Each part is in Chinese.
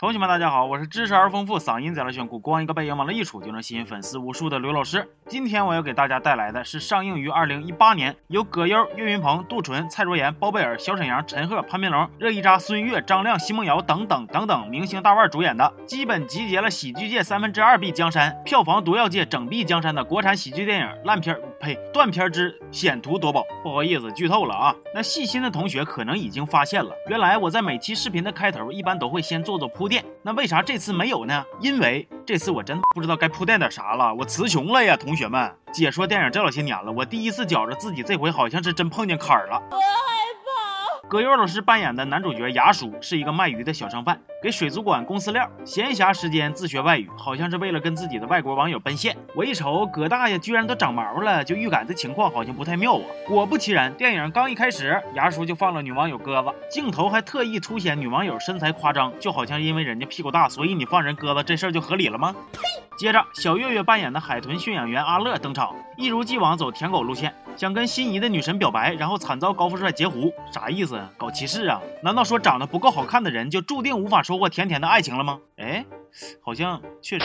同学们，大家好，我是知识而丰富、嗓音贼拉炫酷、光一个背影往那一杵就能吸引粉丝无数的刘老师。今天我要给大家带来的是上映于二零一八年，由葛优、岳云鹏、杜淳、蔡卓妍、包贝尔、小沈阳、陈赫、潘斌龙、热依扎、孙越、张亮、奚梦瑶等等等等明星大腕主演的，基本集结了喜剧界三分之二壁江山、票房毒药界整壁江山的国产喜剧电影烂片呸断片之险途夺宝。不好意思，剧透了啊！那细心的同学可能已经发现了，原来我在每期视频的开头一般都会先做做铺垫。那为啥这次没有呢？因为这次我真不知道该铺垫点啥了，我词穷了呀，同学们。解说电影这老些年了，我第一次觉着自己这回好像是真碰见坎儿了。葛优老师扮演的男主角牙叔是一个卖鱼的小商贩，给水族馆供饲料，闲暇时间自学外语，好像是为了跟自己的外国网友奔现。我一瞅葛大爷居然都长毛了，就预感这情况好像不太妙啊。果不其然，电影刚一开始，牙叔就放了女网友鸽子，镜头还特意凸显女网友身材夸张，就好像因为人家屁股大，所以你放人鸽子这事儿就合理了吗？呸！接着，小岳岳扮演的海豚驯养员阿乐登场，一如既往走舔狗路线，想跟心仪的女神表白，然后惨遭高富帅截胡，啥意思？搞歧视啊？难道说长得不够好看的人就注定无法收获甜甜的爱情了吗？哎，好像确实。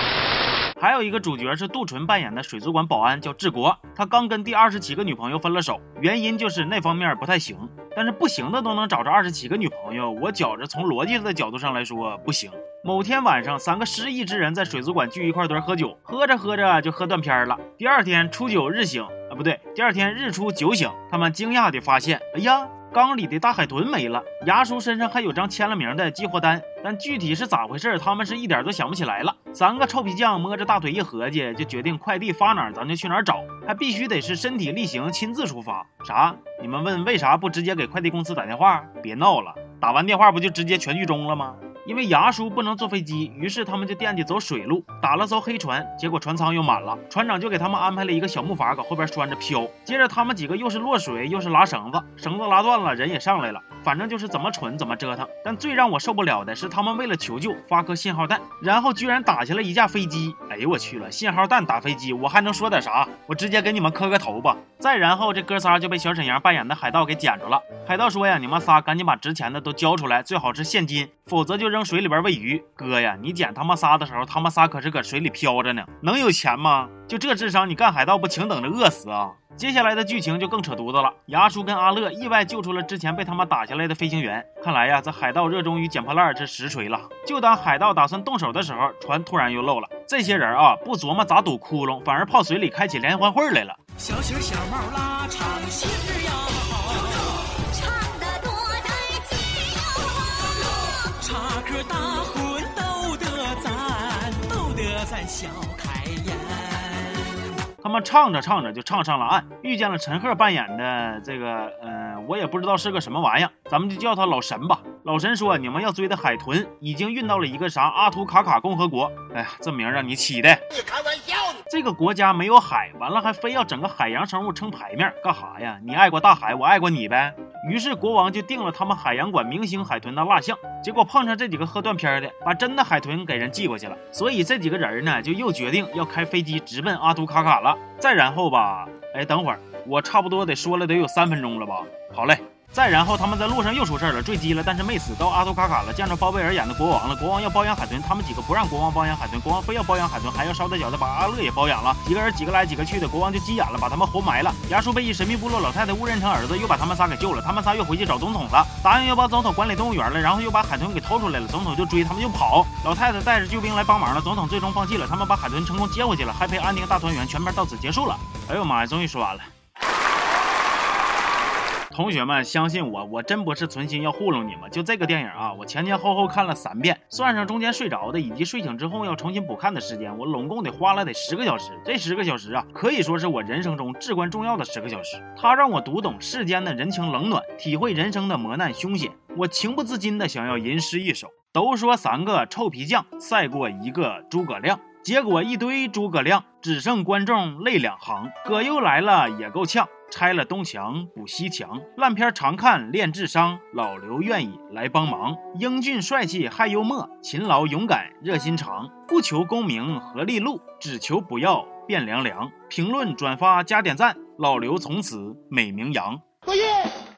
还有一个主角是杜淳扮演的水族馆保安，叫治国，他刚跟第二十七个女朋友分了手，原因就是那方面不太行。但是不行的都能找着二十七个女朋友，我觉着从逻辑的角度上来说不行。某天晚上，三个失意之人在水族馆聚一块堆喝酒，喝着喝着就喝断片了。第二天初九日醒啊，不对，第二天日出酒醒，他们惊讶地发现，哎呀，缸里的大海豚没了。牙叔身上还有张签了名的激活单，但具体是咋回事，他们是一点都想不起来了。三个臭皮匠摸着大腿一合计，就决定快递发哪儿咱就去哪儿找，还必须得是身体力行，亲自出发。啥？你们问为啥不直接给快递公司打电话？别闹了，打完电话不就直接全剧终了吗？因为牙叔不能坐飞机，于是他们就惦记走水路，打了艘黑船，结果船舱又满了，船长就给他们安排了一个小木筏，搁后边拴着飘。接着他们几个又是落水又是拉绳子，绳子拉断了，人也上来了，反正就是怎么蠢怎么折腾。但最让我受不了的是，他们为了求救发颗信号弹，然后居然打下了一架飞机。哎呦我去了，信号弹打飞机，我还能说点啥？我直接给你们磕个头吧。再然后这哥仨就被小沈阳扮演的海盗给捡着了。海盗说呀，你们仨赶紧把值钱的都交出来，最好是现金，否则就。扔水里边喂鱼，哥呀，你捡他们仨的时候，他们仨可是搁水里漂着呢，能有钱吗？就这智商，你干海盗不请等着饿死啊？接下来的剧情就更扯犊子了，牙叔跟阿乐意外救出了之前被他们打下来的飞行员。看来呀，这海盗热衷于捡破烂是实锤了。就当海盗打算动手的时候，船突然又漏了。这些人啊，不琢磨咋堵窟窿，反而泡水里开起联欢会来了。小曲小帽拉长线呀。大婚都得咱，都得咱笑开颜。他们唱着唱着就唱上了岸，遇见了陈赫扮演的这个，嗯，我也不知道是个什么玩意儿，咱们就叫他老神吧。老神说，你们要追的海豚已经运到了一个啥阿图卡卡共和国。哎呀，这名让你起的，你开玩笑呢？这个国家没有海，完了还非要整个海洋生物撑牌面，干哈呀？你爱过大海，我爱过你呗。于是国王就定了他们海洋馆明星海豚的蜡像，结果碰上这几个喝断片的，把真的海豚给人寄过去了。所以这几个人呢，就又决定要开飞机直奔阿图卡卡了。再然后吧，哎，等会儿，我差不多得说了得有三分钟了吧？好嘞。再然后，他们在路上又出事了，坠机了，但是没死。到阿图卡卡了，见着包贝尔演的国王了。国王要包养海豚，他们几个不让国王包养海豚，国王非要包养海豚，还要捎带脚的把阿乐也包养了。几个人几个来几个去的，国王就急眼了，把他们活埋了。牙叔被一神秘部落老太太误认成儿子，又把他们仨给救了。他们仨又回去找总统了，答应要帮总统管理动物园了，然后又把海豚给偷出来了。总统就追他们就跑，老太太带着救兵来帮忙了。总统最终放弃了，他们把海豚成功接回去了，还陪安宁大团圆。全片到此结束了。哎呦妈呀，终于说完了。同学们，相信我，我真不是存心要糊弄你们。就这个电影啊，我前前后后看了三遍，算上中间睡着的以及睡醒之后要重新补看的时间，我拢共得花了得十个小时。这十个小时啊，可以说是我人生中至关重要的十个小时。它让我读懂世间的人情冷暖，体会人生的磨难凶险。我情不自禁的想要吟诗一首。都说三个臭皮匠赛过一个诸葛亮，结果一堆诸葛亮，只剩观众泪两行。葛优来了也够呛。拆了东墙补西墙，烂片常看练智商，老刘愿意来帮忙。英俊帅气还幽默，勤劳勇敢热心肠，不求功名和利禄，只求不要变凉凉。评论转发加点赞，老刘从此美名扬。